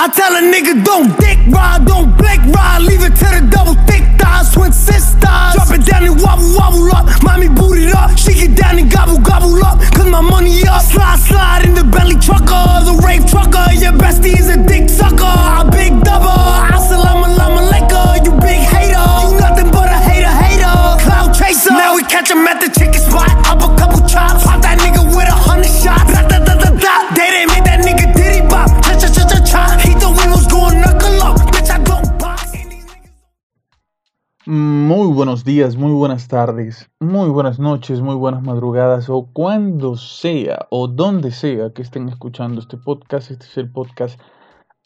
I tell a nigga don't dick ride, don't blick ride, leave it to the double thick thighs, twin sisters. Drop it down and wobble wobble up, mommy boot it up, she get down and gobble gobble up, cause my money up. Slide slide in the belly trucker, the rave trucker, your bestie is a dick sucker, I big double, assalamu you big hater, you nothing but a hater hater, cloud chaser. Now we catch him at the chicken spot, up a couple chops, pop that nigga with a hundred shots, Muy buenos días, muy buenas tardes, muy buenas noches, muy buenas madrugadas o cuando sea o donde sea que estén escuchando este podcast. Este es el podcast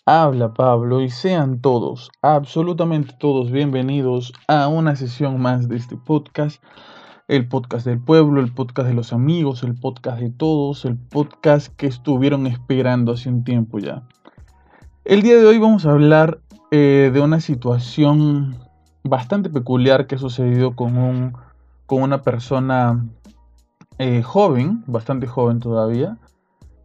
Habla Pablo y sean todos, absolutamente todos bienvenidos a una sesión más de este podcast. El podcast del pueblo, el podcast de los amigos, el podcast de todos, el podcast que estuvieron esperando hace un tiempo ya. El día de hoy vamos a hablar eh, de una situación bastante peculiar que ha sucedido con, un, con una persona eh, joven, bastante joven todavía,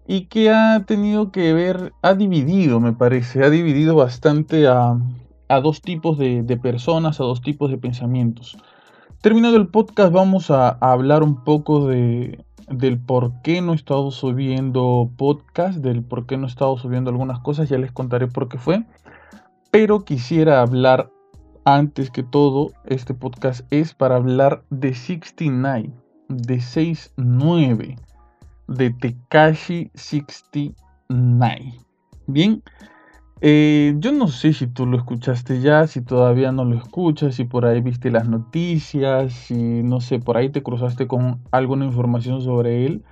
y que ha tenido que ver, ha dividido, me parece, ha dividido bastante a, a dos tipos de, personas, a dos tipos de pensamientos. Terminado el podcast vamos a, a hablar un poco de, del por qué no he estado subiendo podcast, del por qué no he estado subiendo algunas cosas, ya les contaré por qué fue. Pero quisiera hablar antes que todo, este podcast es para hablar de 69, de 69, de Tekashi 69. Bien, eh, yo no sé si tú lo escuchaste ya, si todavía no lo escuchas, si por ahí viste las noticias, si no sé, por ahí te cruzaste con alguna información sobre él.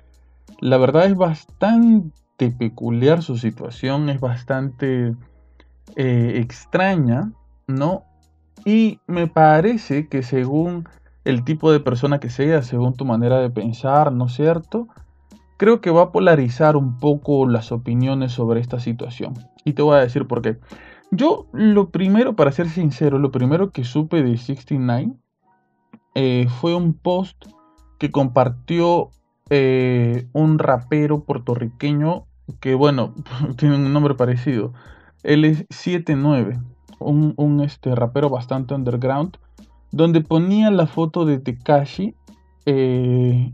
La verdad es bastante peculiar su situación, es bastante eh, extraña, ¿no? Y me parece que según el tipo de persona que sea, según tu manera de pensar, ¿no es cierto? Creo que va a polarizar un poco las opiniones sobre esta situación. Y te voy a decir por qué. Yo lo primero, para ser sincero, lo primero que supe de 69 eh, fue un post que compartió eh, un rapero puertorriqueño que, bueno, tiene un nombre parecido. Él es 79 un, un, este, rapero bastante underground, donde ponía la foto de Tekashi eh,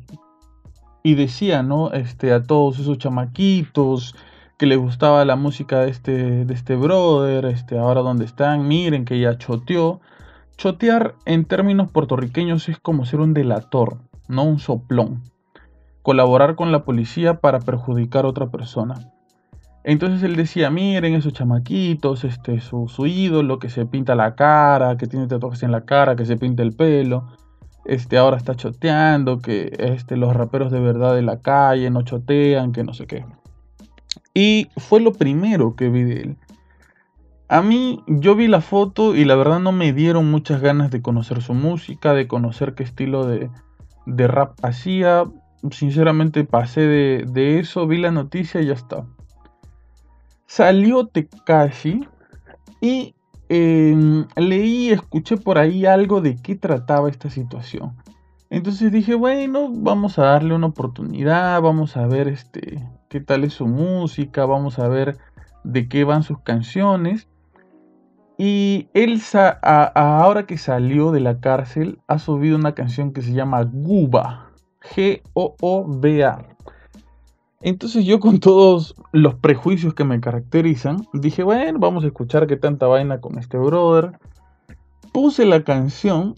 y decía, ¿no? Este, a todos esos chamaquitos que les gustaba la música de este, de este brother, este, ahora donde están, miren que ya choteó. Chotear en términos puertorriqueños es como ser un delator, no un soplón. Colaborar con la policía para perjudicar a otra persona. Entonces él decía, miren esos chamaquitos, este, su, su, ídolo que se pinta la cara, que tiene tatuajes en la cara, que se pinta el pelo, este, ahora está choteando, que este, los raperos de verdad de la calle no chotean, que no sé qué. Y fue lo primero que vi de él. A mí, yo vi la foto y la verdad no me dieron muchas ganas de conocer su música, de conocer qué estilo de, de rap hacía. Sinceramente pasé de, de eso, vi la noticia y ya está salió Tekashi y eh, leí, escuché por ahí algo de qué trataba esta situación. Entonces dije, bueno, vamos a darle una oportunidad, vamos a ver este, qué tal es su música, vamos a ver de qué van sus canciones. Y él, ahora que salió de la cárcel, ha subido una canción que se llama Guba, G-O-O-B-A. Entonces yo con todos los prejuicios que me caracterizan, dije, bueno, vamos a escuchar qué tanta vaina con este brother. Puse la canción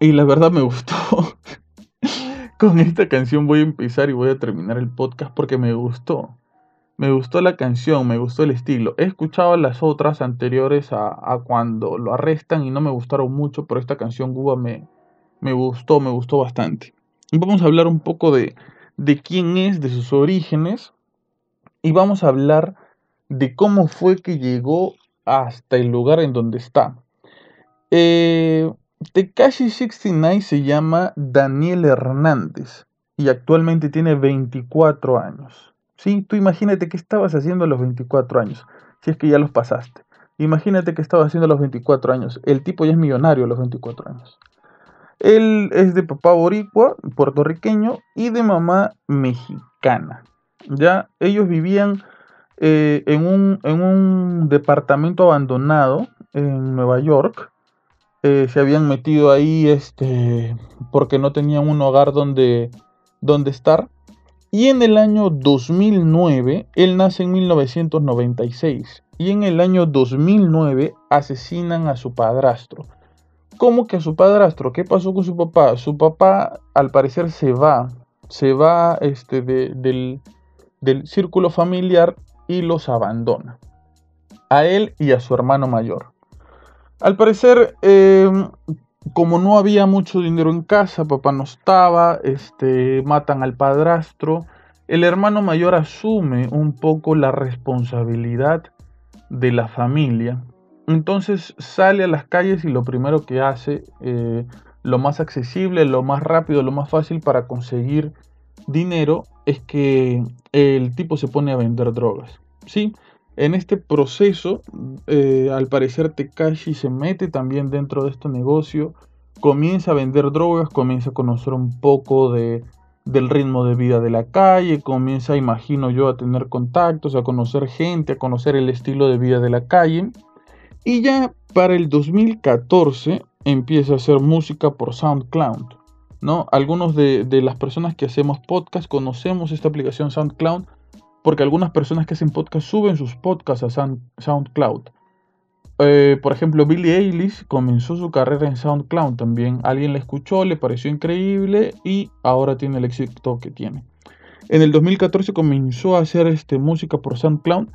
y la verdad me gustó. con esta canción voy a empezar y voy a terminar el podcast porque me gustó. Me gustó la canción, me gustó el estilo. He escuchado las otras anteriores a, a cuando lo arrestan y no me gustaron mucho, pero esta canción Cuba me, me gustó, me gustó bastante. Vamos a hablar un poco de, de quién es, de sus orígenes, y vamos a hablar de cómo fue que llegó hasta el lugar en donde está. Eh, Tekashi 69 se llama Daniel Hernández y actualmente tiene 24 años. ¿Sí? Tú imagínate qué estabas haciendo a los 24 años, si es que ya los pasaste. Imagínate qué estabas haciendo a los 24 años. El tipo ya es millonario a los 24 años. Él es de papá boricua, puertorriqueño, y de mamá mexicana. Ya ellos vivían eh, en, un, en, un, departamento abandonado en Nueva York. Eh, se habían metido ahí este, porque no tenían un hogar donde, donde estar. Y en el año 2009, él nace en 1996. Y en el año 2009 asesinan a su padrastro. ¿Cómo que a su padrastro? ¿Qué pasó con su papá? Su papá al parecer se va. Se va este, del, círculo familiar y los abandona. A él y a su hermano mayor. Al parecer, em, como no había mucho dinero en casa, papá no estaba, este, matan al padrastro. El hermano mayor asume un poco la responsabilidad de la familia. Entonces sale a las calles y lo primero que hace, eh, lo más accesible, lo más rápido, lo más fácil para conseguir dinero, es que el tipo se pone a vender drogas. ¿sí? En este proceso, eh, al parecer Tekashi se mete también dentro de este negocio, comienza a vender drogas, comienza a conocer un poco de, del ritmo de vida de la calle, comienza, imagino yo, a tener contactos, a conocer gente, a conocer el estilo de vida de la calle. Y ya para el 2014 empieza a hacer música por SoundCloud. ¿no? Algunos de, de las personas que hacemos podcast conocemos esta aplicación SoundCloud porque algunas personas que hacen podcast suben sus podcasts a SoundCloud. Eh, por ejemplo, Billie Eilish comenzó su carrera en SoundCloud también. Alguien la escuchó, le pareció increíble y ahora tiene el éxito que tiene. En el 2014 comenzó a hacer este, música por SoundCloud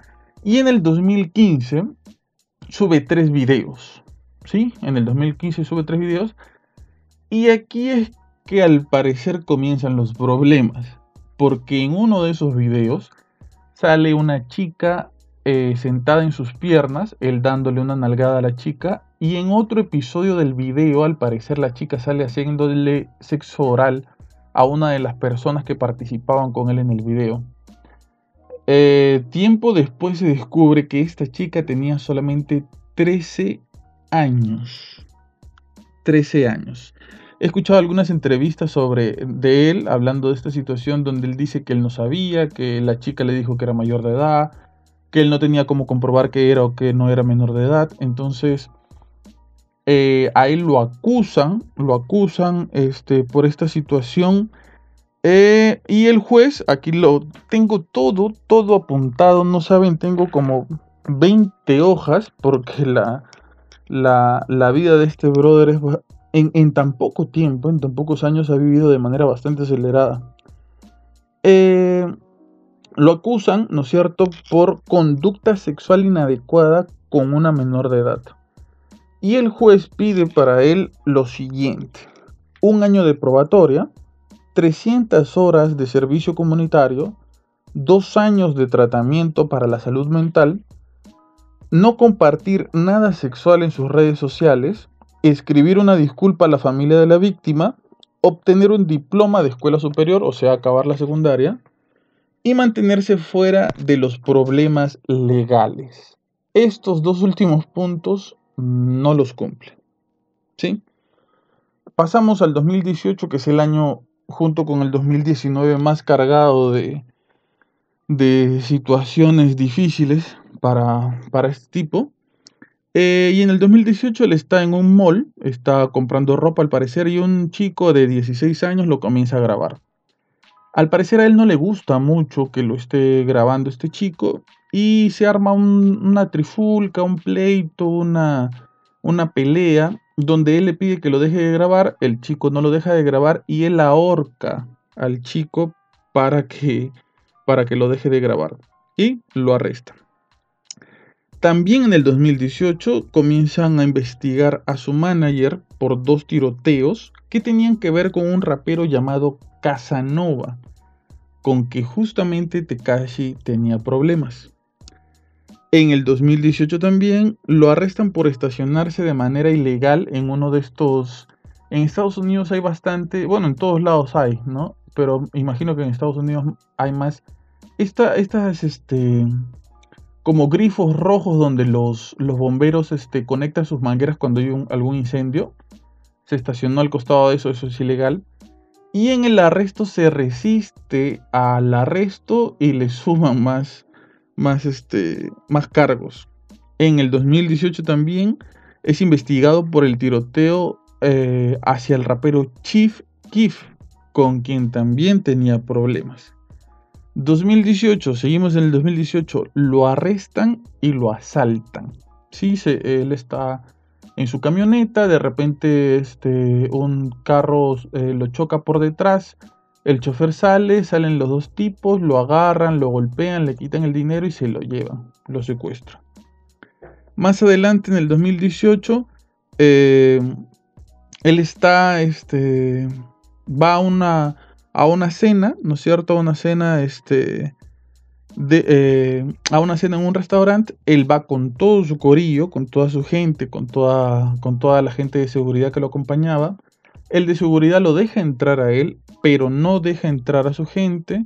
y en el 2015 sube tres videos. ¿Sí? En el 2015 sube tres videos. Y aquí es que al parecer comienzan los problemas. Porque en uno de esos videos sale una chica eh, sentada en sus piernas, él dándole una nalgada a la chica, y en otro episodio del video, al parecer, la chica sale haciéndole sexo oral a una de las personas que participaban con él en el video. Eh, tiempo después se descubre que esta chica tenía solamente 13 años. 13 años. He escuchado algunas entrevistas sobre de él hablando de esta situación donde él dice que él no sabía, que la chica le dijo que era mayor de edad, que él no tenía cómo comprobar que era o que no era menor de edad. Entonces eh, a él lo acusan, lo acusan este, por esta situación. Eh, y el juez, aquí lo tengo todo, todo apuntado, no saben, tengo como 20 hojas porque la, la, la vida de este brother es en, tan poco tiempo, en tan pocos años, ha vivido de manera bastante acelerada. Eh, lo acusan, ¿no es cierto?, por conducta sexual inadecuada con una menor de edad. Y el juez pide para él lo siguiente. Un año de probatoria, 300 horas de servicio comunitario, dos años de tratamiento para la salud mental, no compartir nada sexual en sus redes sociales, escribir una disculpa a la familia de la víctima, obtener un diploma de escuela superior, o sea, acabar la secundaria, y mantenerse fuera de los problemas legales. Estos dos últimos puntos no los cumple. ¿Sí? Pasamos al 2018, que es el año junto con el 2019 más cargado de, de situaciones difíciles para, para este tipo. Eh, y en el 2018 él está en un mall, está comprando ropa al parecer y un chico de 16 años lo comienza a grabar. Al parecer a él no le gusta mucho que lo esté grabando este chico y se arma una trifulca, un pleito, una, una pelea donde él le pide que lo deje de grabar, el chico no lo deja de grabar y él ahorca al chico para que, para que lo deje de grabar y lo arresta. También en el 2018 comienzan a investigar a su manager por dos tiroteos que tenían que ver con un rapero llamado Casanova, con que justamente Tekashi tenía problemas. En el 2018 también lo arrestan por estacionarse de manera ilegal en uno de estos... En Estados Unidos hay bastante, bueno, en todos lados hay, ¿no? Pero imagino que en Estados Unidos hay más... Esta, estas, este, como grifos rojos donde los, los bomberos este, conectan sus mangueras cuando hay algún incendio. Se estacionó al costado de eso, eso es ilegal. Y en el arresto se resiste al arresto y le suman más, más, este, más cargos. En el 2018 también es investigado por el tiroteo eh, hacia el rapero Chief Keef, con quien también tenía problemas. 2018, seguimos en el 2018, lo arrestan y lo asaltan. Sí, se, él está en su camioneta, de repente este, un carro eh, lo choca por detrás, el chofer sale, salen los dos tipos, lo agarran, lo golpean, le quitan el dinero y se lo llevan, lo secuestran. Más adelante, en el 2018, eh, él está, este, va a una, a una cena, ¿no es cierto? A una cena, este, eh, a una cena en un restaurante, él va con todo su corillo, con toda su gente, con toda, con toda la gente de seguridad que lo acompañaba. El de seguridad lo deja entrar a él, pero no deja entrar a su gente.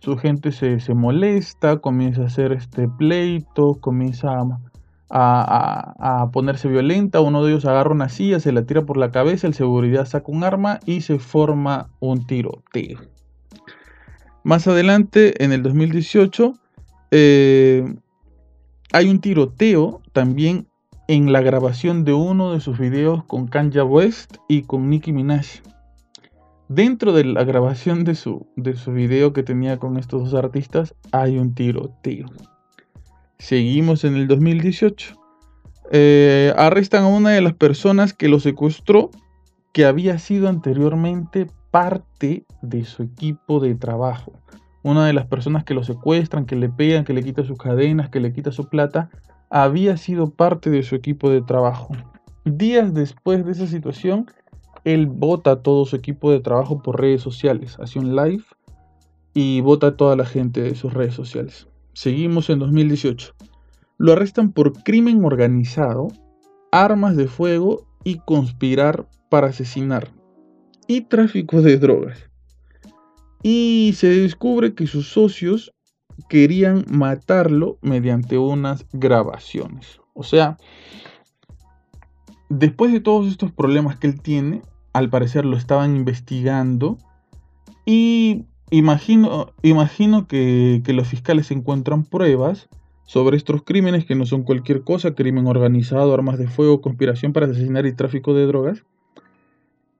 Su gente se, se molesta, comienza a hacer este pleito, comienza a, a, ponerse violenta. Uno de ellos agarra una silla, se la tira por la cabeza, el seguridad saca un arma y se forma un tiroteo. Más adelante, en el 2018, eh, hay un tiroteo también en la grabación de uno de sus videos con Kanye West y con Nicki Minaj. Dentro de la grabación de su, de su video que tenía con estos dos artistas hay un tiroteo. Seguimos en el 2018. Eh, arrestan a una de las personas que lo secuestró, que había sido anteriormente parte de su equipo de trabajo. Una de las personas que lo secuestran, que le pegan, que le quita sus cadenas, que le quita su plata, había sido parte de su equipo de trabajo. Días después de esa situación, él vota todo su equipo de trabajo por redes sociales. Hace un live y vota a toda la gente de sus redes sociales. Seguimos en 2018. Lo arrestan por crimen organizado, armas de fuego y conspirar para asesinar. Y tráfico de drogas. Y se descubre que sus socios querían matarlo mediante unas grabaciones. O sea, después de todos estos problemas que él tiene, al parecer lo estaban investigando y Imagino, imagino que, los fiscales encuentran pruebas sobre estos crímenes que no son cualquier cosa, crimen organizado, armas de fuego, conspiración para asesinar y tráfico de drogas.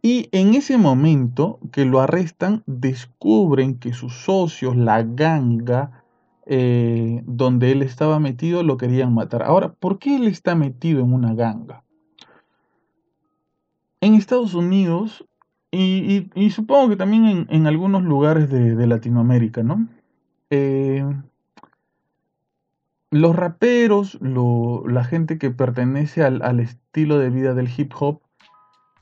Y en ese momento que lo arrestan, descubren que sus socios, la ganga eh, donde él estaba metido, lo querían matar. Ahora, ¿por qué él está metido en una ganga? En Estados Unidos y, supongo que también en, algunos lugares de, Latinoamérica, ¿no? Eh, los raperos, la gente que pertenece al, estilo de vida del hip hop,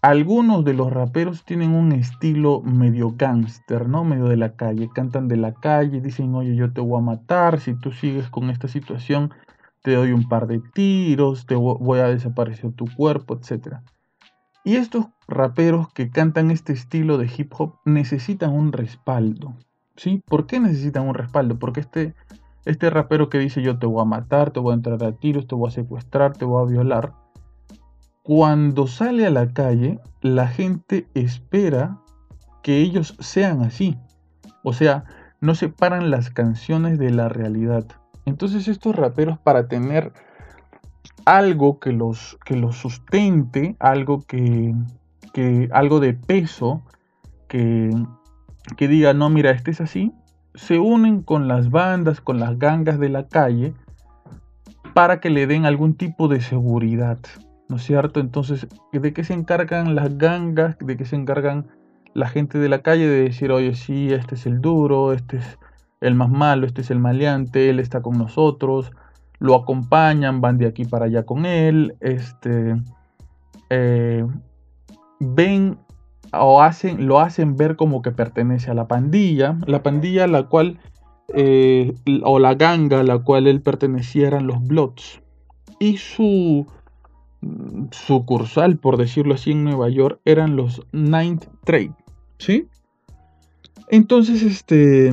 algunos de los raperos tienen un estilo medio gángster, ¿no? Medio de la calle. Cantan de la calle, dicen, oye, yo te voy a matar, si tú sigues con esta situación, te doy un par de tiros, te voy a desaparecer tu cuerpo, etc. Y estos raperos que cantan este estilo de hip hop necesitan un respaldo. ¿Sí? ¿Por qué necesitan un respaldo? Porque este, este rapero que dice yo te voy a matar, te voy a entrar a tiros, te voy a secuestrar, te voy a violar, cuando sale a la calle, la gente espera que ellos sean así. O sea, no separan las canciones de la realidad. Entonces estos raperos para tener algo que los, que los sustente, algo que, que algo de peso que, que diga, no, mira, este es así, se unen con las bandas, con las gangas de la calle, para que le den algún tipo de seguridad, ¿no es cierto? Entonces, ¿de qué se encargan las gangas? ¿De qué se encargan la gente de la calle? De decir, oye, sí, este es el duro, este es el más malo, este es el maleante, él está con nosotros, lo acompañan, van de aquí para allá con él, este, eh, ven o hacen, lo hacen ver como que pertenece a la pandilla, la pandilla a la cual, eh, o la ganga a la cual él pertenecía eran los Bloods. Y su sucursal, por decirlo así, en Nueva York eran los Ninth Trade, ¿sí? Entonces, este,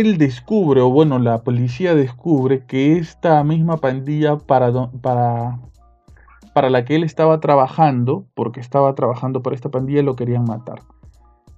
él descubre, o bueno, la policía descubre que esta misma pandilla para, para, para la que él estaba trabajando, porque estaba trabajando para esta pandilla, lo querían matar.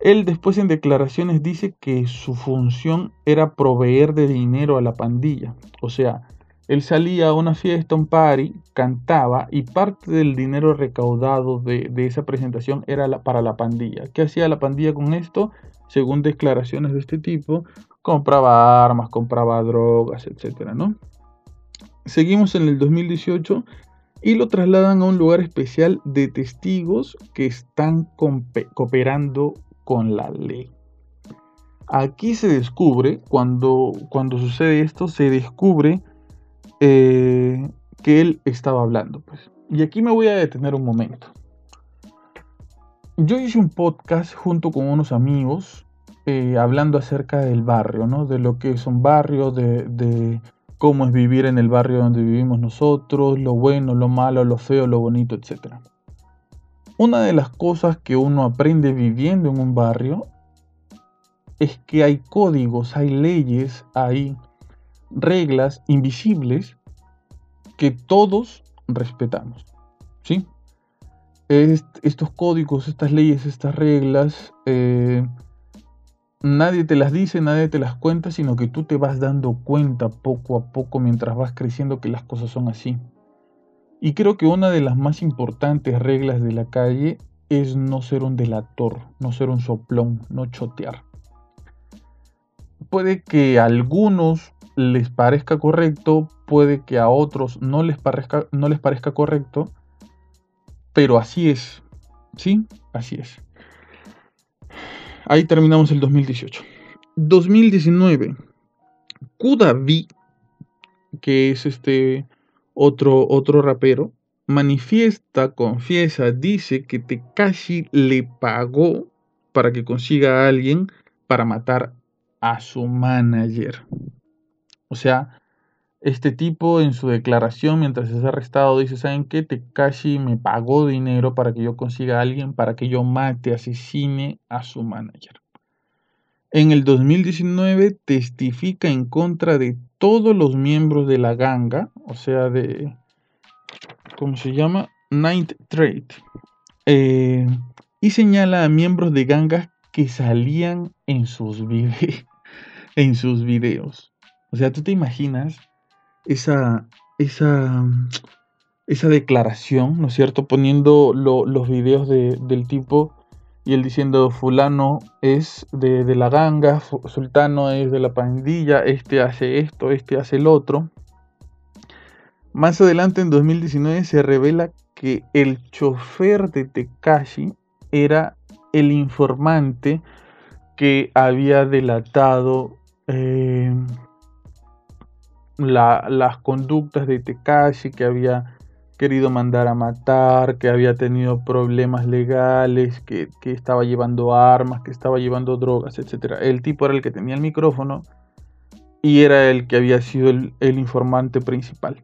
Él después en declaraciones dice que su función era proveer de dinero a la pandilla. O sea, él salía a una fiesta, un party, cantaba y parte del dinero recaudado de, esa presentación era para la pandilla. ¿Qué hacía la pandilla con esto? Según declaraciones de este tipo, compraba armas, compraba drogas, etc. ¿no? Seguimos en el 2018 y lo trasladan a un lugar especial de testigos que están cooperando con la ley. Aquí se descubre, cuando, cuando sucede esto, se descubre eh, que él estaba hablando. Pues. Y aquí me voy a detener un momento. Yo hice un podcast junto con unos amigos eh, hablando acerca del barrio, ¿no? De lo que es un barrio, de, cómo es vivir en el barrio donde vivimos nosotros, lo bueno, lo malo, lo feo, lo bonito, etc. Una de las cosas que uno aprende viviendo en un barrio es que hay códigos, hay leyes, hay reglas invisibles que todos respetamos. ¿sí? estos códigos, estas leyes, estas reglas, eh, nadie te las dice, nadie te las cuenta, sino que tú te vas dando cuenta poco a poco mientras vas creciendo que las cosas son así. Y creo que una de las más importantes reglas de la calle es no ser un delator, no ser un soplón, no chotear. Puede que a algunos les parezca correcto, puede que a otros no les parezca, no les parezca correcto, pero así es. ¿Sí? Así es. Ahí terminamos el 2018. 2019. Kudavi, que es este otro, otro rapero, manifiesta, confiesa, dice que Tekashi le pagó para que consiga a alguien para matar a su manager. O sea, este tipo en su declaración mientras es arrestado dice, ¿saben qué? Tekashi me pagó dinero para que yo consiga a alguien para que yo mate, asesine a su manager. En el 2019 testifica en contra de todos los miembros de la ganga, o sea, de, ¿cómo se llama? Ninth Trade. Eh, y señala a miembros de gangas que salían en sus videos. O sea, tú te imaginas esa, esa, esa declaración, ¿no es cierto? Poniendo los videos del tipo y él diciendo fulano es de, de, la ganga, sultano es de la pandilla, este hace esto, este hace el otro. Más adelante en 2019 se revela que el chofer de Tekashi era el informante que había delatado eh, las conductas de Tekashi, que había querido mandar a matar, que había tenido problemas legales, que, estaba llevando armas, que estaba llevando drogas, etc. El tipo era el que tenía el micrófono y era el que había sido el, informante principal.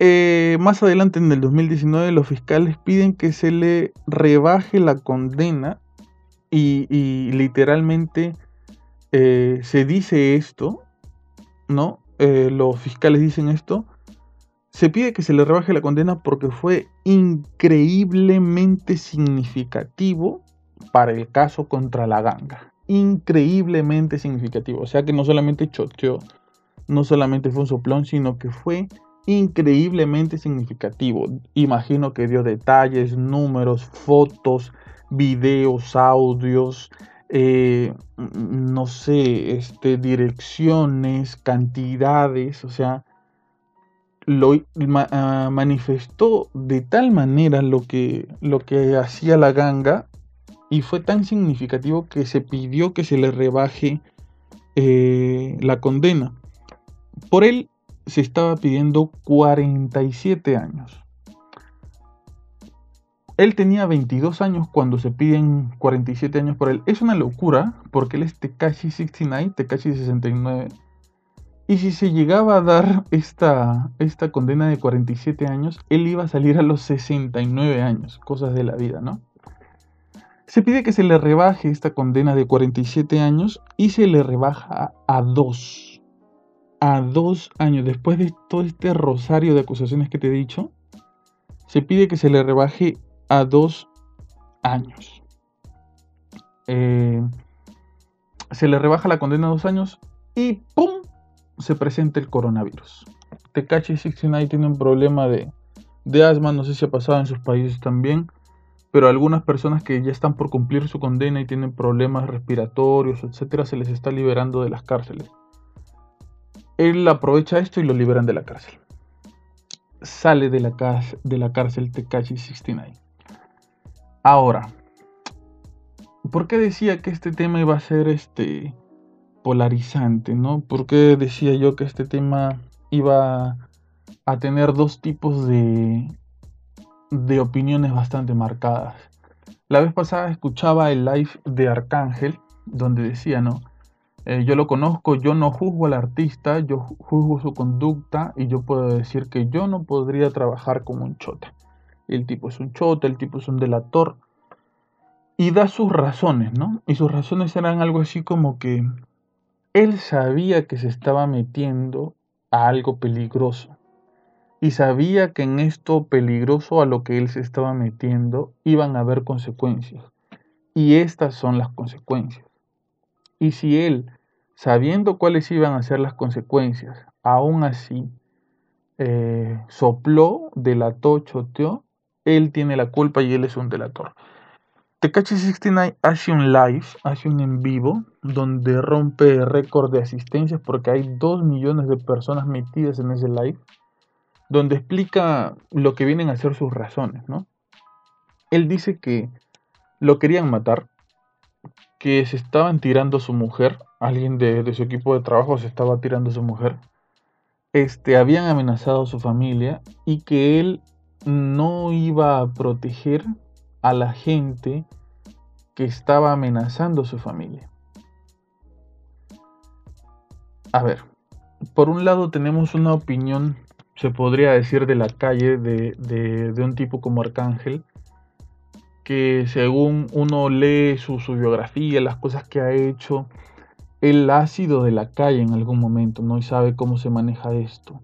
Eh, más adelante en el 2019 los fiscales piden que se le rebaje la condena y, literalmente eh, se dice esto ¿no? Eh, los fiscales dicen esto. Se pide que se le rebaje la condena porque fue increíblemente significativo para el caso contra la ganga. Increíblemente significativo. O sea que no solamente choteó, no solamente fue un soplón, sino que fue increíblemente significativo. Imagino que dio detalles, números, fotos, videos, audios, eh, no sé, este, direcciones, cantidades, o sea, lo ah, manifestó de tal manera lo que, lo que hacía la ganga y fue tan significativo que se pidió que se le rebaje eh, la condena. Por él se estaba pidiendo 47 años. Él tenía 22 años cuando se piden 47 años por él. Es una locura porque él es Tekashi 69, Tekashi 69. Y si se llegaba a dar esta, esta condena de 47 años, él iba a salir a los 69 años, cosas de la vida, ¿no? Se pide que se le rebaje esta condena de 47 años y se le rebaja a 2. A 2 años. Después de todo este rosario de acusaciones que te he dicho, se pide que se le rebaje a dos años. eh, se le rebaja la condena a dos años y ¡pum! se presenta el coronavirus. Tekashi 69 tiene un problema de, de asma, no sé si ha pasado en sus países también, pero algunas personas que ya están por cumplir su condena y tienen problemas respiratorios, etcétera, se les está liberando de las cárceles. Él aprovecha esto y lo liberan de la cárcel. Sale de la, de la cárcel Tekashi 69. Ahora, ¿por qué decía que este tema iba a ser este polarizante, no? ¿Por qué decía yo que este tema iba a tener dos tipos de, de opiniones bastante marcadas? La vez pasada escuchaba el live de Arcángel, donde decía, ¿no? Eh, yo lo conozco, yo no juzgo al artista, yo juzgo su conducta y yo puedo decir que yo no podría trabajar como un chota. El tipo es un chota, el tipo es un delator. Y da sus razones, ¿no? Y sus razones eran algo así como que él sabía que se estaba metiendo a algo peligroso. Y sabía que en esto peligroso a lo que él se estaba metiendo iban a haber consecuencias. Y estas son las consecuencias. Y si él, sabiendo cuáles iban a ser las consecuencias, aún así eh, sopló, delató, choteó, él tiene la culpa y él es un delator. Tekashi 69 hace un live, hace un en vivo, donde rompe récord de asistencias porque hay 2 millones de personas metidas en ese live, donde explica lo que vienen a ser sus razones, ¿no? Él dice que lo querían matar, que se estaban tirando a su mujer, alguien de, su equipo de trabajo se estaba tirando a su mujer, este, habían amenazado a su familia y que él no iba a proteger a la gente que estaba amenazando a su familia. A ver, por un lado tenemos una opinión, se podría decir, de la calle de, un tipo como Arcángel, que según uno lee su, su, biografía, las cosas que ha hecho, él ha sido de la calle en algún momento, ¿no? Y sabe cómo se maneja esto.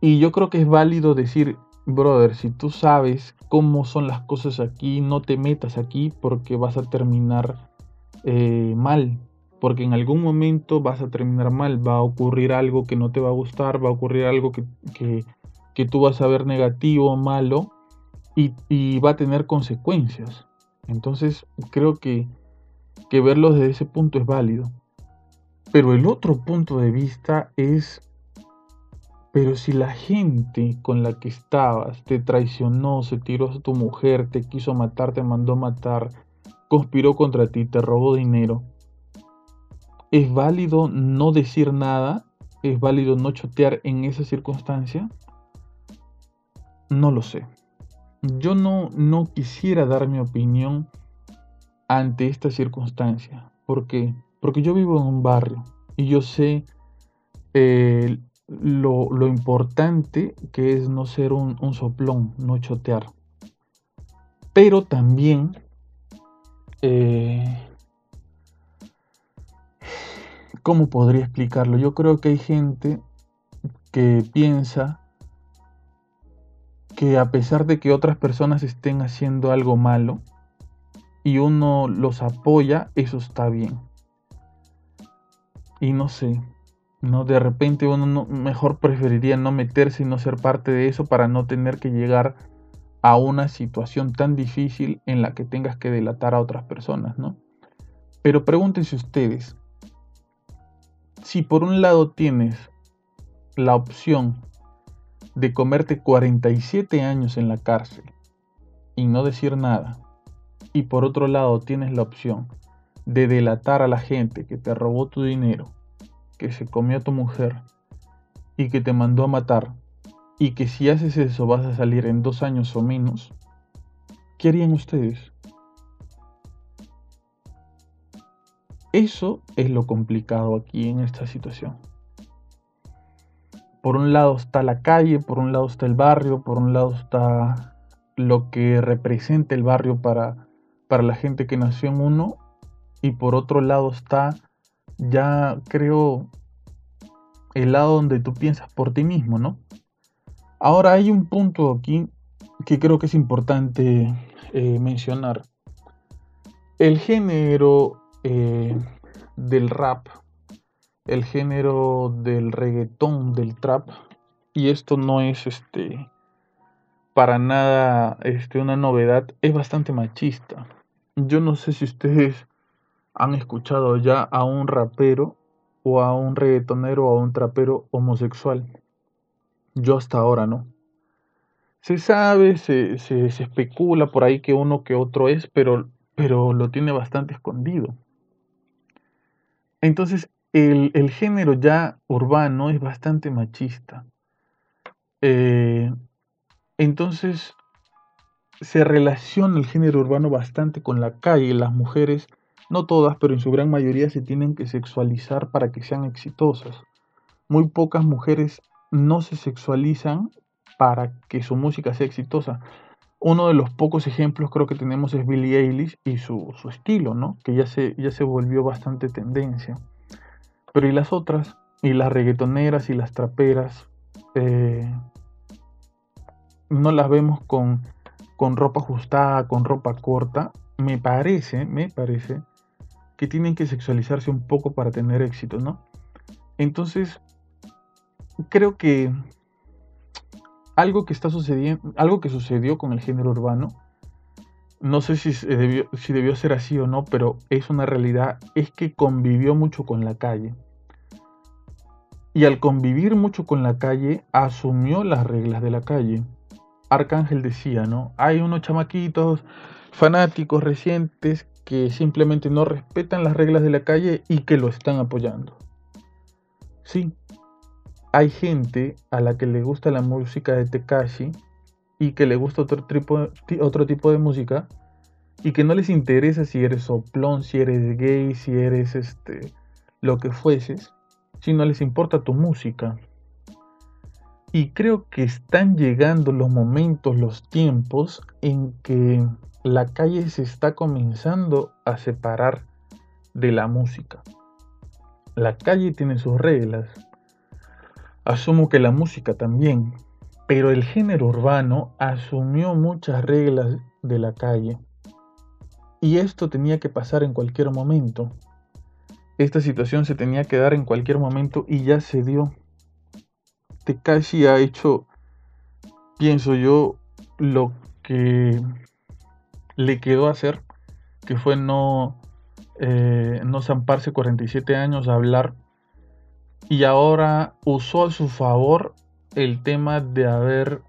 Y yo creo que es válido decir, brother, si tú sabes cómo son las cosas aquí, no te metas aquí porque vas a terminar eh, mal. Porque en algún momento vas a terminar mal, va a ocurrir algo que no te va a gustar, va a ocurrir algo que, tú vas a ver negativo, malo, y, y, va a tener consecuencias. Entonces creo que, que verlo desde ese punto es válido. Pero el otro punto de vista es pero si la gente con la que estabas te traicionó, se tiró a tu mujer, te quiso matar, te mandó matar, conspiró contra ti, te robó dinero, ¿es válido no decir nada? ¿Es válido no chotear en esa circunstancia? No lo sé. Yo no, no quisiera dar mi opinión ante esta circunstancia. ¿Por qué? Porque yo vivo en un barrio y yo sé eh, lo, importante que es no ser un, soplón, no chotear. Pero también eh, ¿cómo podría explicarlo? Yo creo que hay gente que piensa que a pesar de que otras personas estén haciendo algo malo y uno los apoya, eso está bien. Y no sé, ¿no? De repente uno mejor preferiría no meterse y no ser parte de eso para no tener que llegar a una situación tan difícil en la que tengas que delatar a otras personas, ¿no? Pero pregúntense ustedes, si por un lado tienes la opción de comerte 47 años en la cárcel y no decir nada, y por otro lado tienes la opción de delatar a la gente que te robó tu dinero que se comió a tu mujer y que te mandó a matar y que si haces eso vas a salir en dos años o menos, ¿qué harían ustedes? Eso es lo complicado aquí en esta situación. Por un lado está la calle, por un lado está el barrio, por un lado está lo que representa el barrio para, para la gente que nació en uno y por otro lado está ya creo el lado donde tú piensas por ti mismo, ¿no? Ahora hay un punto aquí que creo que es importante eh, mencionar. el género eh, del rap, el género del reggaetón, del trap, y esto no es este para nada este, una novedad, es bastante machista. Yo no sé si ustedes han escuchado ya a un rapero o a un reggaetonero o a un trapero homosexual. Yo hasta ahora no. Se sabe, se, se, especula por ahí que uno que otro es, pero, pero lo tiene bastante escondido. Entonces, el, el género ya urbano es bastante machista. Eh, entonces, se relaciona el género urbano bastante con la calle. Las mujeres, no todas, pero en su gran mayoría se tienen que sexualizar para que sean exitosas. Muy pocas mujeres no se sexualizan para que su música sea exitosa. Uno de los pocos ejemplos creo que tenemos es Billie Eilish y su, estilo, ¿no? Que ya se, ya se volvió bastante tendencia. Pero ¿y las otras? Y las reggaetoneras y las traperas, eh, no las vemos con, con ropa ajustada, con ropa corta. Me parece, me parece que tienen que sexualizarse un poco para tener éxito, ¿no? Entonces, creo que algo que está sucediendo, algo que sucedió con el género urbano, no sé si debió, si debió ser así o no, pero es una realidad, es que convivió mucho con la calle. Y al convivir mucho con la calle, asumió las reglas de la calle. Arcángel decía, ¿no? Hay unos chamaquitos fanáticos recientes que simplemente no respetan las reglas de la calle y que lo están apoyando. Sí, hay gente a la que le gusta la música de Tekashi y que le gusta otro tipo, otro tipo de música y que no les interesa si eres soplón, si eres gay, si eres este lo que fueses, si no les importa tu música. Y creo que están llegando los momentos, los tiempos en que la calle se está comenzando a separar de la música. La calle tiene sus reglas, Asumo que la música también, pero el género urbano asumió muchas reglas de la calle. Y esto tenía que pasar en cualquier momento. Esta situación se tenía que dar en cualquier momento y ya se dio. Tekashi ha hecho, pienso yo, lo que le quedó hacer, que fue no, eh, no zamparse 47 años a hablar y ahora usó a su favor el tema de haber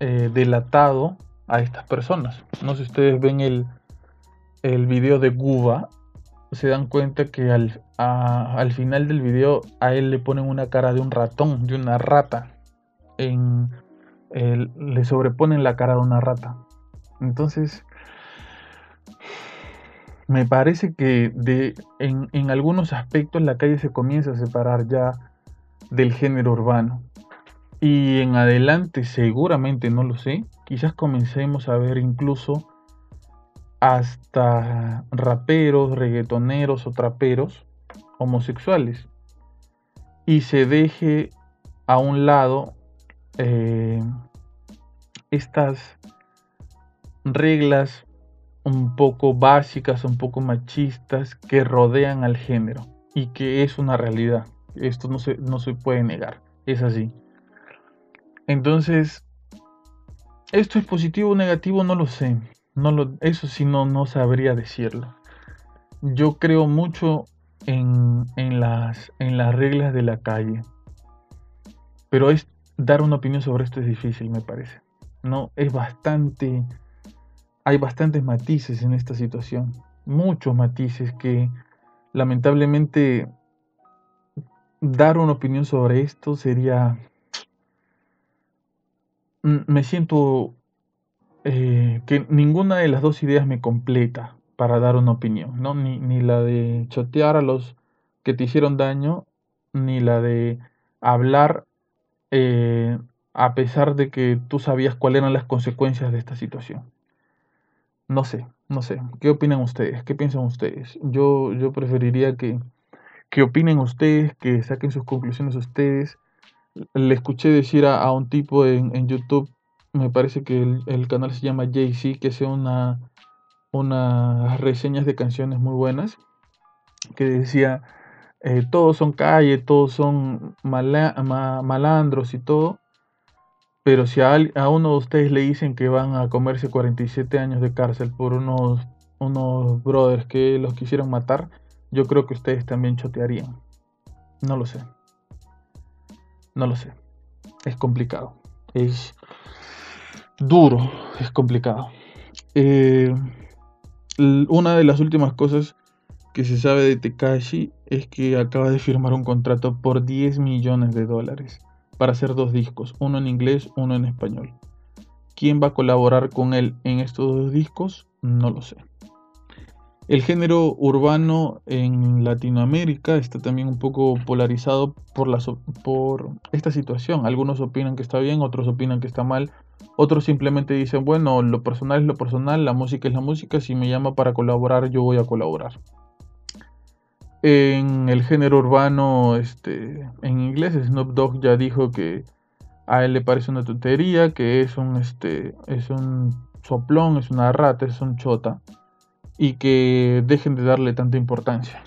eh, delatado a estas personas. No sé si ustedes ven el, el video de Guba, se dan cuenta que al, al, final del video a él le ponen una cara de un ratón, de una rata. En, le sobreponen la cara de una rata. Entonces, me parece que de, en, algunos aspectos la calle se comienza a separar ya del género urbano. Y en adelante, seguramente, no lo sé, quizás comencemos a ver incluso hasta raperos, reggaetoneros o traperos homosexuales. Y se deje a un lado eh, estas reglas un poco básicas, un poco machistas que rodean al género y que es una realidad. Esto no se, no se puede negar, es así. Entonces, ¿esto es positivo o negativo? No lo sé. No lo, eso sí no, no sabría decirlo. Yo creo mucho en, en, las, en las reglas de la calle. Pero es, dar una opinión sobre esto es difícil, me parece. No, es bastante hay bastantes matices en esta situación, muchos matices que lamentablemente dar una opinión sobre esto sería... Me siento eh, que ninguna de las dos ideas me completa para dar una opinión, ¿no? Ni, ni la de chotear a los que te hicieron daño, ni la de hablar eh, a pesar de que tú sabías cuáles eran las consecuencias de esta situación. No sé, no sé. ¿Qué opinan ustedes? ¿Qué piensan ustedes? Yo, yo preferiría que, que opinen ustedes, que saquen sus conclusiones ustedes. Le escuché decir a, un tipo en, YouTube, me parece que el, canal se llama JC, que sea una, unas reseñas de canciones muy buenas que decía eh, todos son calle, todos son malandros y todo, pero si a, a, uno de ustedes le dicen que van a comerse 47 años de cárcel por unos, unos brothers que los quisieron matar, yo creo que ustedes también chotearían. No lo sé. No lo sé. Es complicado. Es duro. Es complicado. Eh, una de las últimas cosas que se sabe de Tekashi es que acaba de firmar un contrato por 10 millones de dólares para hacer dos discos, uno en inglés, uno en español. ¿Quién va a colaborar con él en estos dos discos? No lo sé. El género urbano en Latinoamérica está también un poco polarizado por, esta situación. Algunos opinan que está bien, otros opinan que está mal. Otros simplemente dicen, bueno, lo personal es lo personal, la música es la música, si me llama para colaborar, yo voy a colaborar. En el género urbano, este, en inglés, Snoop Dogg ya dijo que a él le parece una tontería, que es un, este, es un soplón, es una rata, es un chota, y que dejen de darle tanta importancia.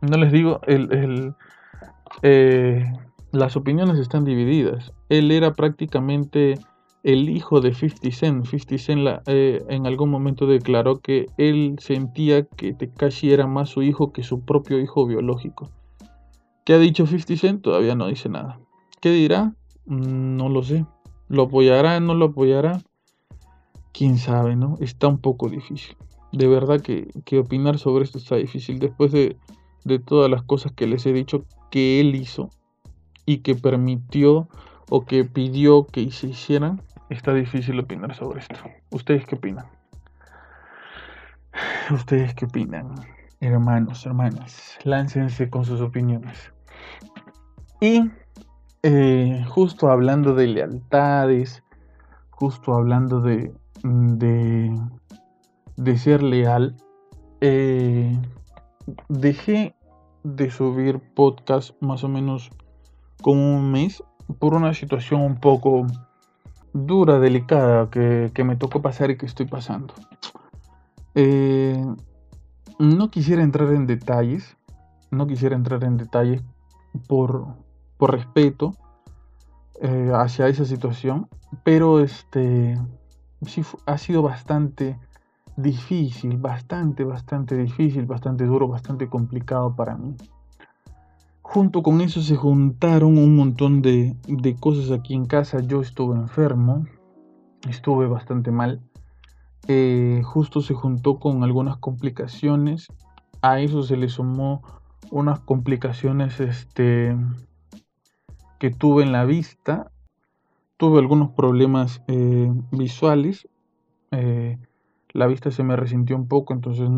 No les digo, el, eh, las opiniones están divididas. Él era prácticamente el hijo de 50 Cent. 50 Cent eh, en algún momento declaró que él sentía que Tekashi era más su hijo que su propio hijo biológico. ¿Qué ha dicho 50 Cent? Todavía no dice nada. ¿Qué dirá? Mm, no lo sé. ¿Lo apoyará? ¿No lo apoyará? Quién sabe, ¿no? Está un poco difícil. De verdad que, opinar sobre esto está difícil. Después de, de todas las cosas que les he dicho que él hizo y que permitió o que pidió que se hicieran, está difícil opinar sobre esto. ¿Ustedes qué opinan? ¿Ustedes qué opinan? Hermanos, hermanas, láncense con sus opiniones. Y eh, justo hablando de lealtades, justo hablando de, de, ser leal, eh, dejé de subir podcast más o menos como un mes por una situación un poco dura, delicada que, me tocó pasar y que estoy pasando. Eh, no quisiera entrar en detalles, no quisiera entrar en detalles por, por respeto eh, hacia esa situación, pero este sí ha sido bastante difícil, bastante, bastante difícil, bastante duro, bastante complicado para mí. Junto con eso se juntaron un montón de, cosas aquí en casa. Yo estuve enfermo, estuve bastante mal. Eh, justo se juntó con algunas complicaciones. A eso se le sumó unas complicaciones este, que tuve en la vista. Tuve algunos problemas eh, visuales. Eh, la vista se me resintió un poco, entonces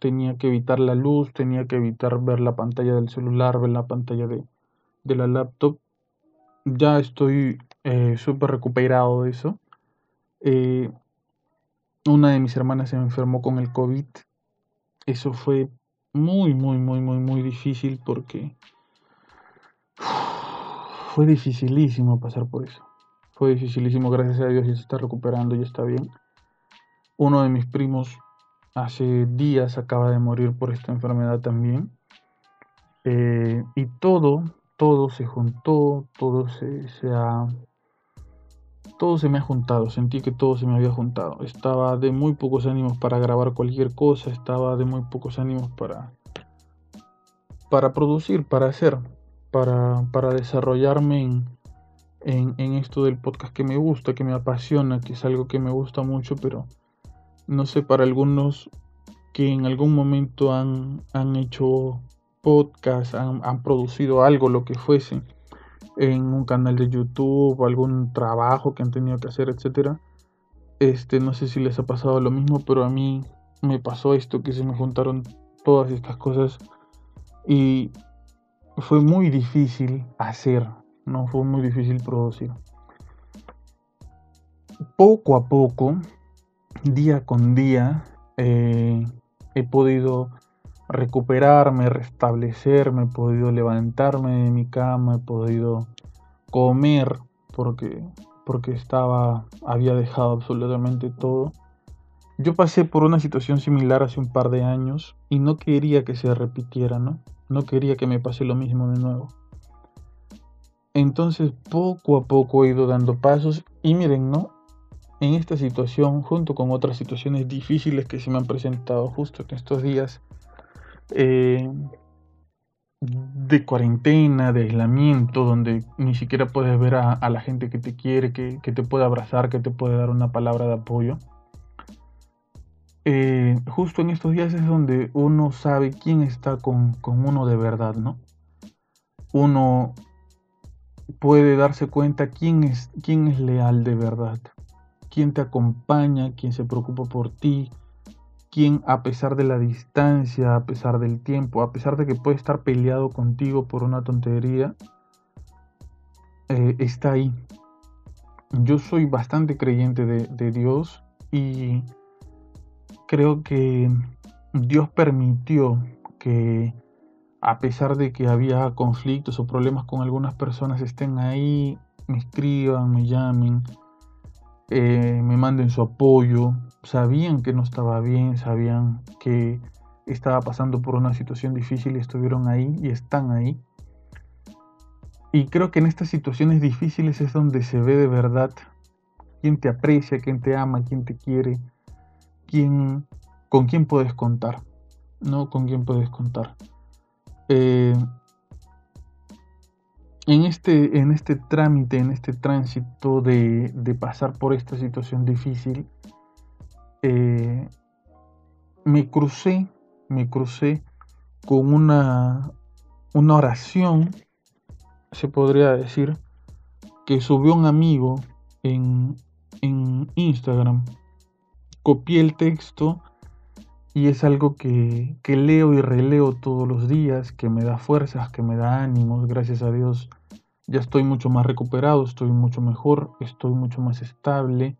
tenía que evitar la luz, tenía que evitar ver la pantalla del celular, ver la pantalla de, la laptop. Ya estoy eh, súper recuperado de eso. Eh, una de mis hermanas se enfermó con el COVID. Eso fue muy, muy, muy, muy, muy difícil porque fue dificilísimo pasar por eso. Fue dificilísimo, gracias a Dios ya se está recuperando, ya está bien. Uno de mis primos hace días acaba de morir por esta enfermedad también. Eh, y todo, todo se juntó, todo se, se ha... Todo se me ha juntado, sentí que todo se me había juntado. Estaba de muy pocos ánimos para grabar cualquier cosa, estaba de muy pocos ánimos para, para producir, para hacer, para, para desarrollarme en, en, en, esto del podcast que me gusta, que me apasiona, que es algo que me gusta mucho, pero no sé, para algunos que en algún momento han, han hecho podcast, han, producido algo, lo que fuese, en un canal de YouTube, algún trabajo que han tenido que hacer, etcétera. Este, no sé si les ha pasado lo mismo, pero a mí me pasó esto, que se me juntaron todas estas cosas y fue muy difícil hacer, no fue muy difícil producir. Poco a poco día con día eh, he podido recuperarme, restablecerme, he podido levantarme de mi cama, he podido comer porque, porque estaba, había dejado absolutamente todo. Yo pasé por una situación similar hace un par de años y no quería que se repitiera, ¿no? No quería que me pase lo mismo de nuevo. Entonces poco a poco he ido dando pasos y miren, ¿no? En esta situación, junto con otras situaciones difíciles que se me han presentado justo en estos días, eh, de cuarentena, de aislamiento, donde ni siquiera puedes ver a, la gente que te quiere, que, te puede abrazar, que te puede dar una palabra de apoyo. Eh, justo en estos días es donde uno sabe quién está con, uno de verdad, ¿no? Uno puede darse cuenta quién es, quién es leal de verdad, quién te acompaña, quién se preocupa por ti, quien a pesar de la distancia, a pesar del tiempo, a pesar de que puede estar peleado contigo por una tontería, eh, está ahí. Yo soy bastante creyente de, de Dios y creo que Dios permitió que a pesar de que había conflictos o problemas con algunas personas estén ahí, me escriban, me llamen, eh, me manden su apoyo, sabían que no estaba bien, sabían que estaba pasando por una situación difícil y estuvieron ahí y están ahí. Y creo que en estas situaciones difíciles es donde se ve de verdad quién te aprecia, quién te ama, quién te quiere, quién, con quién puedes contar, ¿no? Con quién puedes contar. Eh, en este, en este trámite, en este tránsito de, pasar por esta situación difícil, eh, me crucé, me crucé con una, una oración, se podría decir, que subió un amigo en, en Instagram. Copié el texto y es algo que, leo y releo todos los días, que me da fuerzas, que me da ánimos, gracias a Dios. Ya estoy mucho más recuperado, estoy mucho mejor, estoy mucho más estable,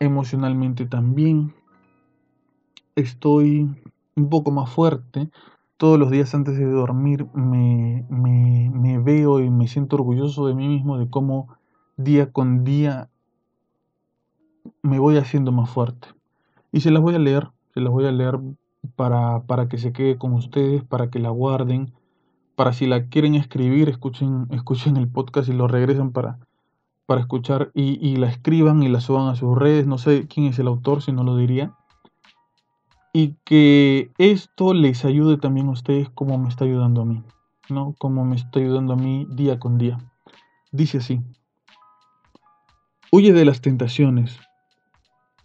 emocionalmente también. Estoy un poco más fuerte. Todos los días antes de dormir me, me, me veo y me siento orgulloso de mí mismo, de cómo día con día me voy haciendo más fuerte. Y se las voy a leer se las voy a leer para, para que se quede con ustedes, para que la guarden, para si la quieren escribir, escuchen, escuchen el podcast y lo regresen para, para escuchar y, y, la escriban y la suban a sus redes. No sé quién es el autor, si no lo diría. Y que esto les ayude también a ustedes como me está ayudando a mí, ¿no? Como me está ayudando a mí día con día. Dice así. Huye de las tentaciones.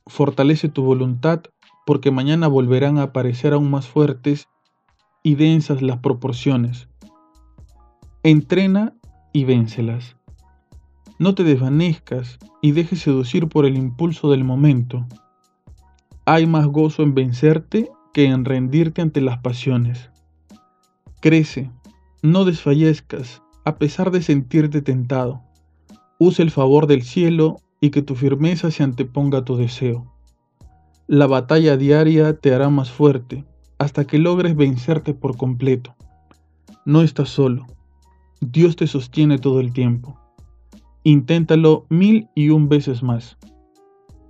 Fortalece tu voluntad porque mañana volverán a aparecer aún más fuertes y densas las proporciones. Entrena y véncelas. No te desvanezcas y dejes seducir por el impulso del momento. Hay más gozo en vencerte que en rendirte ante las pasiones. Crece, no desfallezcas, a pesar de sentirte tentado. Usa el favor del cielo y que tu firmeza se anteponga a tu deseo. La batalla diaria te hará más fuerte hasta que logres vencerte por completo. No estás solo. Dios te sostiene todo el tiempo. Inténtalo mil y un veces más.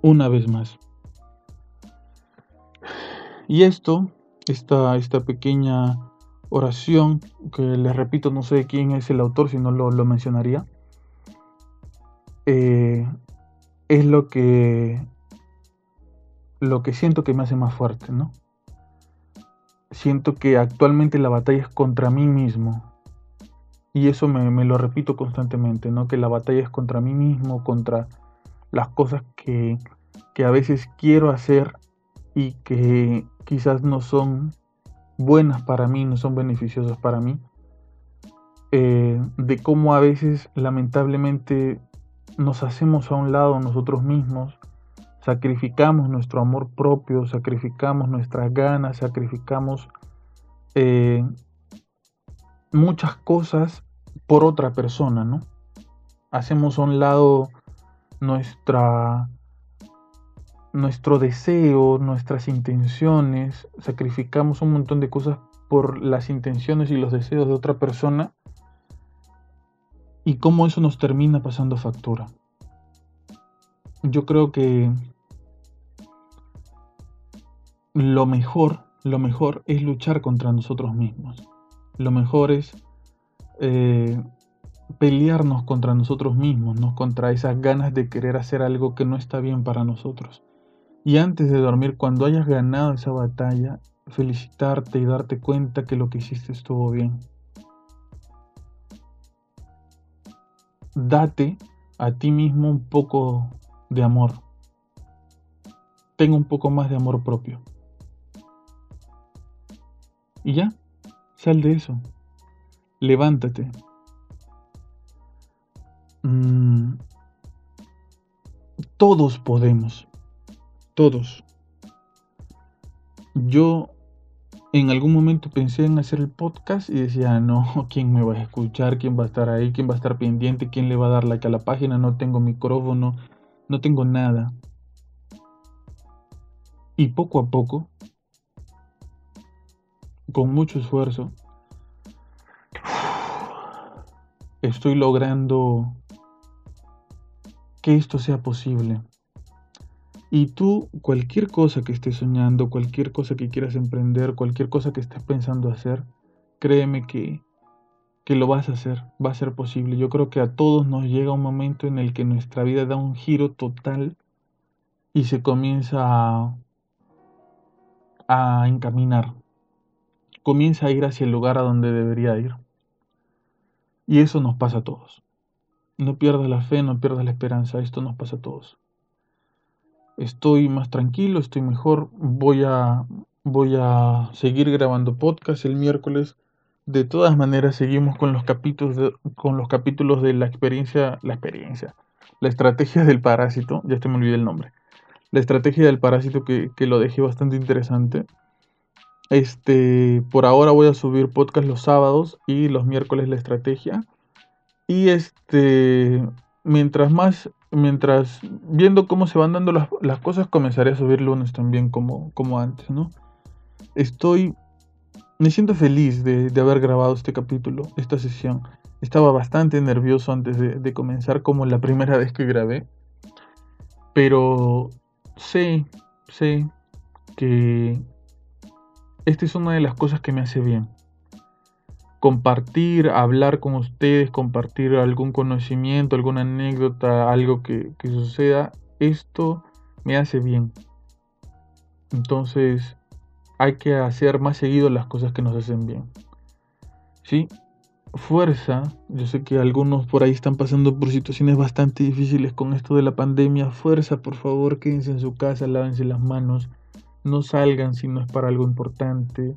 Una vez más. Y esto, esta, esta pequeña oración, que les repito, no sé quién es el autor, si no lo, mencionaría, eh, es lo que lo que siento que me hace más fuerte, ¿no? Siento que actualmente la batalla es contra mí mismo. Y eso me, lo repito constantemente, ¿no? Que la batalla es contra mí mismo, contra las cosas que, que a veces quiero hacer y que quizás no son buenas para mí, no son beneficiosas para mí. Eh, de cómo a veces lamentablemente nos hacemos a un lado nosotros mismos sacrificamos nuestro amor propio, sacrificamos nuestras ganas, sacrificamos eh, muchas cosas por otra persona, ¿no? Hacemos a un lado nuestra, nuestro deseo, nuestras intenciones, sacrificamos un montón de cosas por las intenciones y los deseos de otra persona y cómo eso nos termina pasando factura. Yo creo que lo mejor, lo mejor es luchar contra nosotros mismos. Lo mejor es eh, pelearnos contra nosotros mismos, ¿no? contra esas ganas de querer hacer algo que no está bien para nosotros. Y antes de dormir, cuando hayas ganado esa batalla, felicitarte y darte cuenta que lo que hiciste estuvo bien. Date a ti mismo un poco de amor. Ten un poco más de amor propio. Y ya, sal de eso. Levántate. Mm, todos podemos. Todos. Yo en algún momento pensé en hacer el podcast y decía, no, ¿quién me va a escuchar? ¿Quién va a estar ahí? ¿Quién va a estar pendiente? ¿Quién le va a dar like a la página? No tengo micrófono, no tengo nada. Y poco a poco, con mucho esfuerzo, estoy logrando que esto sea posible. Y tú, cualquier cosa que estés soñando, cualquier cosa que quieras emprender, cualquier cosa que estés pensando hacer, créeme que, que lo vas a hacer, va a ser posible. Yo creo que a todos nos llega un momento en el que nuestra vida da un giro total y se comienza a, a encaminar, comienza a ir hacia el lugar a donde debería ir. Y eso nos pasa a todos. No pierdas la fe, no pierdas la esperanza, esto nos pasa a todos estoy más tranquilo, estoy mejor, voy a, voy a seguir grabando podcast el miércoles. De todas maneras, seguimos con los capítulos de, con los capítulos de la experiencia, la experiencia, la estrategia del parásito, ya te me olvidé el nombre. La estrategia del parásito que, que lo dejé bastante interesante. Este, por ahora voy a subir podcast los sábados y los miércoles la estrategia. Y este, mientras más mientras viendo cómo se van dando las, cosas, comenzaré a subir lunes también como, como antes, ¿no? Estoy, me siento feliz de, haber grabado este capítulo, esta sesión. Estaba bastante nervioso antes de, comenzar, como la primera vez que grabé. Pero sé, sé que esta es una de las cosas que me hace bien compartir, hablar con ustedes, compartir algún conocimiento, alguna anécdota, algo que, suceda, esto me hace bien. Entonces hay que hacer más seguido las cosas que nos hacen bien. ¿Sí? Fuerza, yo sé que algunos por ahí están pasando por situaciones bastante difíciles con esto de la pandemia. Fuerza, por favor, quédense en su casa, lávense las manos, no salgan si no es para algo importante.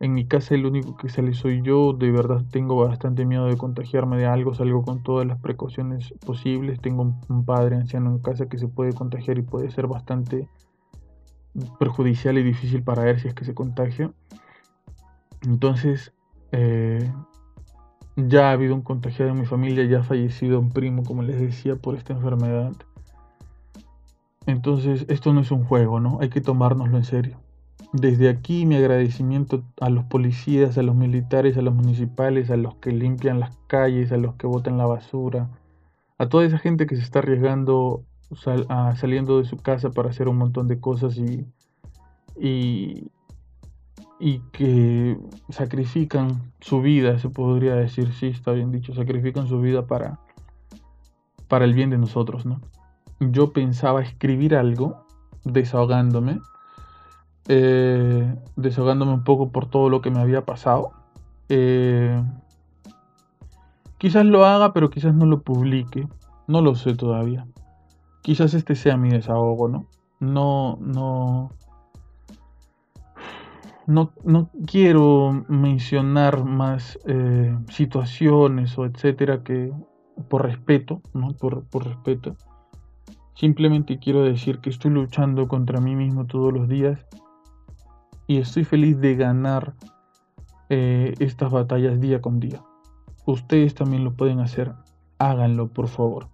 En mi casa el único que sale soy yo, de verdad tengo bastante miedo de contagiarme de algo, salgo con todas las precauciones posibles, tengo un, padre anciano en casa que se puede contagiar y puede ser bastante perjudicial y difícil para él si es que se contagia. Entonces, eh, ya ha habido un contagiado en mi familia, ya ha fallecido un primo, como les decía, por esta enfermedad. Entonces, esto no es un juego, ¿no? Hay que tomárnoslo en serio. Desde aquí mi agradecimiento a los policías, a los militares, a los municipales, a los que limpian las calles, a los que botan la basura, a toda esa gente que se está arriesgando saliendo de su casa para hacer un montón de cosas y, y, y que sacrifican su vida, se podría decir, sí, está bien dicho, sacrifican su vida para, para el bien de nosotros, ¿no? Yo pensaba escribir algo desahogándome eh, desahogándome un poco por todo lo que me había pasado. Eh, quizás lo haga, pero quizás no lo publique. No lo sé todavía. Quizás este sea mi desahogo, ¿no? No, no. No, no quiero mencionar más eh, situaciones o etcétera que por respeto, ¿no? Por, por respeto. Simplemente quiero decir que estoy luchando contra mí mismo todos los días y estoy feliz de ganar eh, estas batallas día con día. Ustedes también lo pueden hacer, háganlo por favor.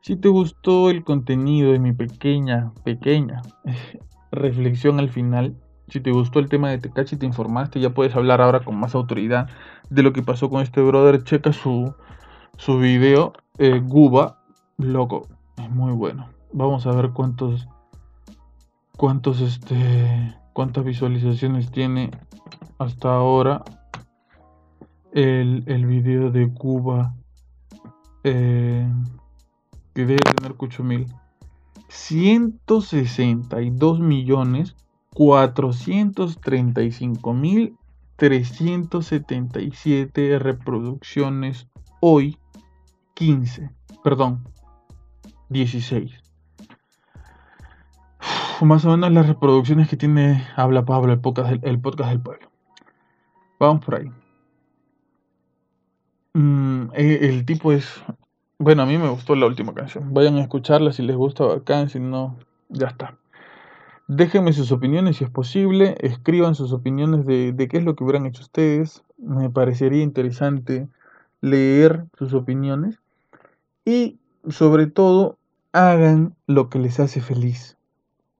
Si te gustó el contenido de mi pequeña, pequeña reflexión al final, si te gustó el tema de Tecachi, te informaste, ya puedes hablar ahora con más autoridad de lo que pasó con este brother. Checa su, su video, eh, Guba, loco, es muy bueno. Vamos a ver cuántos, cuántos, este, cuántas visualizaciones tiene hasta ahora el, el video de Cuba eh, que debe tener cucho mil 162 millones 435 mil 377 reproducciones hoy 15 perdón 16 más o menos las reproducciones que tiene Habla Pablo el podcast del, el podcast del pueblo. Vamos por ahí. Mm, eh, el tipo es bueno, a mí me gustó la última canción. Vayan a escucharla si les gusta, bacán, si no, ya está. Déjenme sus opiniones si es posible, escriban sus opiniones de, de, qué es lo que hubieran hecho ustedes. Me parecería interesante leer sus opiniones. Y sobre todo, hagan lo que les hace feliz.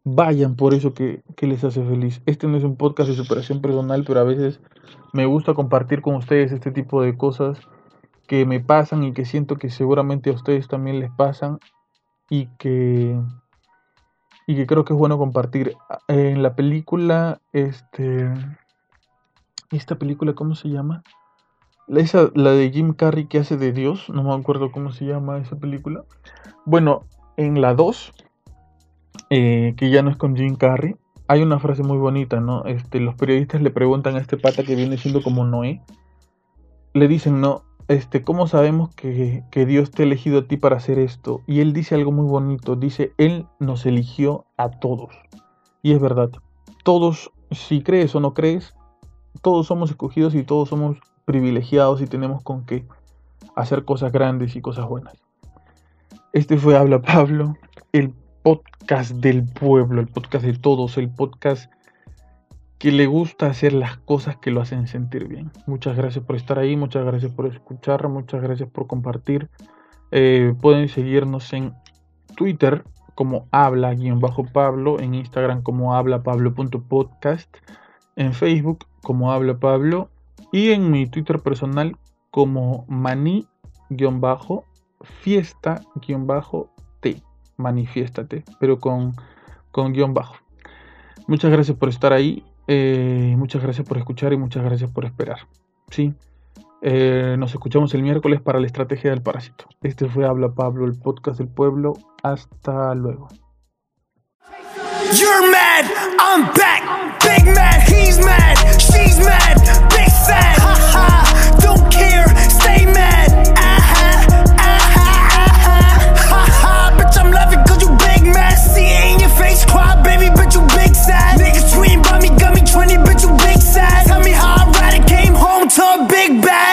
Vayan por eso que, que les hace feliz. Este no es un podcast de superación personal, pero a veces me gusta compartir con ustedes este tipo de cosas que me pasan y que siento que seguramente a ustedes también les pasan y que y que creo que es bueno compartir. En la película este esta película cómo se llama esa, la de Jim Carrey que hace de Dios no me acuerdo cómo se llama esa película. Bueno en la 2 eh, que ya no es con Jim Carrey hay una frase muy bonita no este los periodistas le preguntan a este pata que viene siendo como Noé le dicen no este, ¿cómo sabemos que, Dios te ha elegido a ti para hacer esto? Y él dice algo muy bonito, dice, Él nos eligió a todos. Y es verdad, todos, si crees o no crees, todos somos escogidos y todos somos privilegiados y tenemos con qué hacer cosas grandes y cosas buenas. Este fue Habla Pablo, el podcast del pueblo, el podcast de todos, el podcast que le gusta hacer las cosas que lo hacen sentir bien. Muchas gracias por estar ahí, muchas gracias por escuchar, muchas gracias por compartir. Eh, pueden seguirnos en Twitter como habla-pablo, en Instagram como hablapablo.podcast, en Facebook como habla pablo y en mi Twitter personal como maní-fiesta-t, manifiéstate, pero con, con guion bajo. Muchas gracias por estar ahí. Eh, muchas gracias por escuchar y muchas gracias por esperar. Sí. Eh, nos escuchamos el miércoles para la estrategia del parásito. Este fue Habla Pablo, el podcast del pueblo. Hasta luego. You're mad, I'm back. Big he's mad, she's mad, big don't care, stay mad. 20, bitch, you big size. Tell me how I ride it, came home to a big bag.